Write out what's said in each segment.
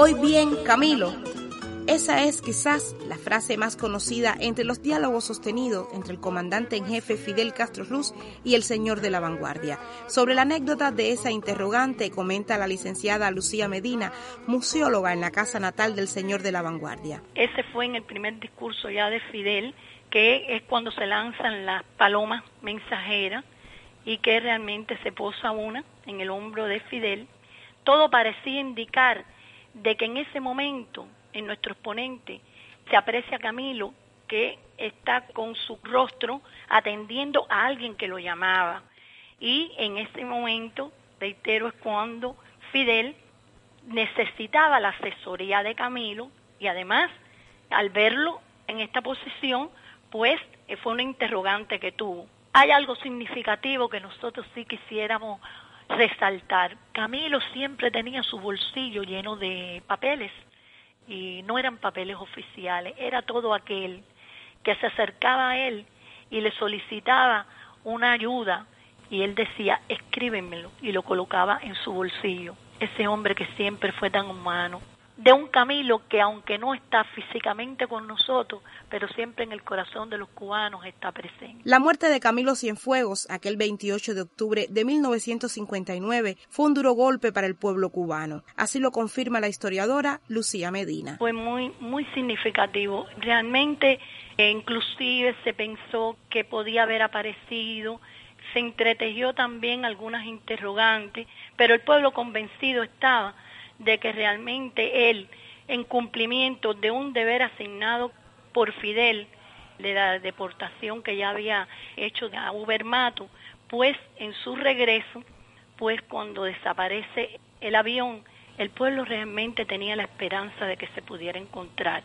Voy bien, Camilo. Esa es quizás la frase más conocida entre los diálogos sostenidos entre el comandante en jefe Fidel Castro Ruz y el señor de la vanguardia. Sobre la anécdota de esa interrogante comenta la licenciada Lucía Medina, museóloga en la casa natal del señor de la vanguardia. Ese fue en el primer discurso ya de Fidel, que es cuando se lanzan las palomas mensajeras y que realmente se posa una en el hombro de Fidel. Todo parecía indicar de que en ese momento en nuestro exponente se aprecia Camilo que está con su rostro atendiendo a alguien que lo llamaba. Y en ese momento, reitero, es cuando Fidel necesitaba la asesoría de Camilo y además, al verlo en esta posición, pues fue una interrogante que tuvo. Hay algo significativo que nosotros sí quisiéramos resaltar. Camilo siempre tenía su bolsillo lleno de papeles y no eran papeles oficiales, era todo aquel que se acercaba a él y le solicitaba una ayuda y él decía, escríbemelo y lo colocaba en su bolsillo. Ese hombre que siempre fue tan humano, de un Camilo que aunque no está físicamente con nosotros, pero siempre en el corazón de los cubanos está presente. La muerte de Camilo Cienfuegos, aquel 28 de octubre de 1959, fue un duro golpe para el pueblo cubano. Así lo confirma la historiadora Lucía Medina. Fue muy, muy significativo. Realmente, eh, inclusive se pensó que podía haber aparecido se entretejió también algunas interrogantes, pero el pueblo convencido estaba de que realmente él, en cumplimiento de un deber asignado por Fidel, de la deportación que ya había hecho a Ubermato, pues en su regreso, pues cuando desaparece el avión, el pueblo realmente tenía la esperanza de que se pudiera encontrar.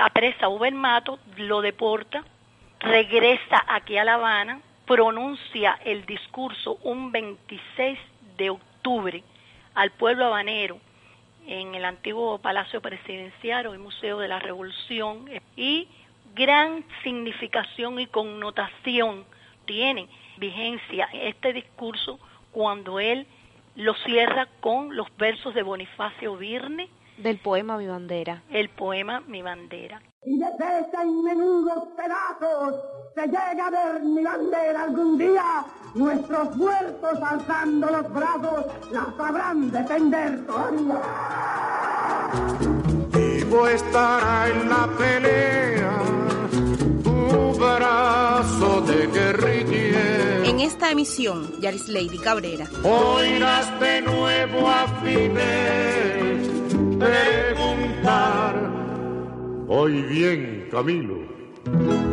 Apresa a Ubermato, lo deporta, regresa aquí a La Habana, pronuncia el discurso un 26 de octubre al pueblo habanero en el antiguo Palacio Presidencial o el Museo de la Revolución y gran significación y connotación tiene vigencia este discurso cuando él lo cierra con los versos de Bonifacio Virne del poema Mi bandera. El poema Mi bandera. Y desde en menudos pedazos se llega a ver mi bandera algún día. Nuestros muertos alzando los brazos la sabrán defender todavía. Vivo estará en la pelea tu brazo de guerrillero. En esta emisión, Yaris Lady Cabrera. Oirás de nuevo a Fidel preguntar. Hoy bien, Camilo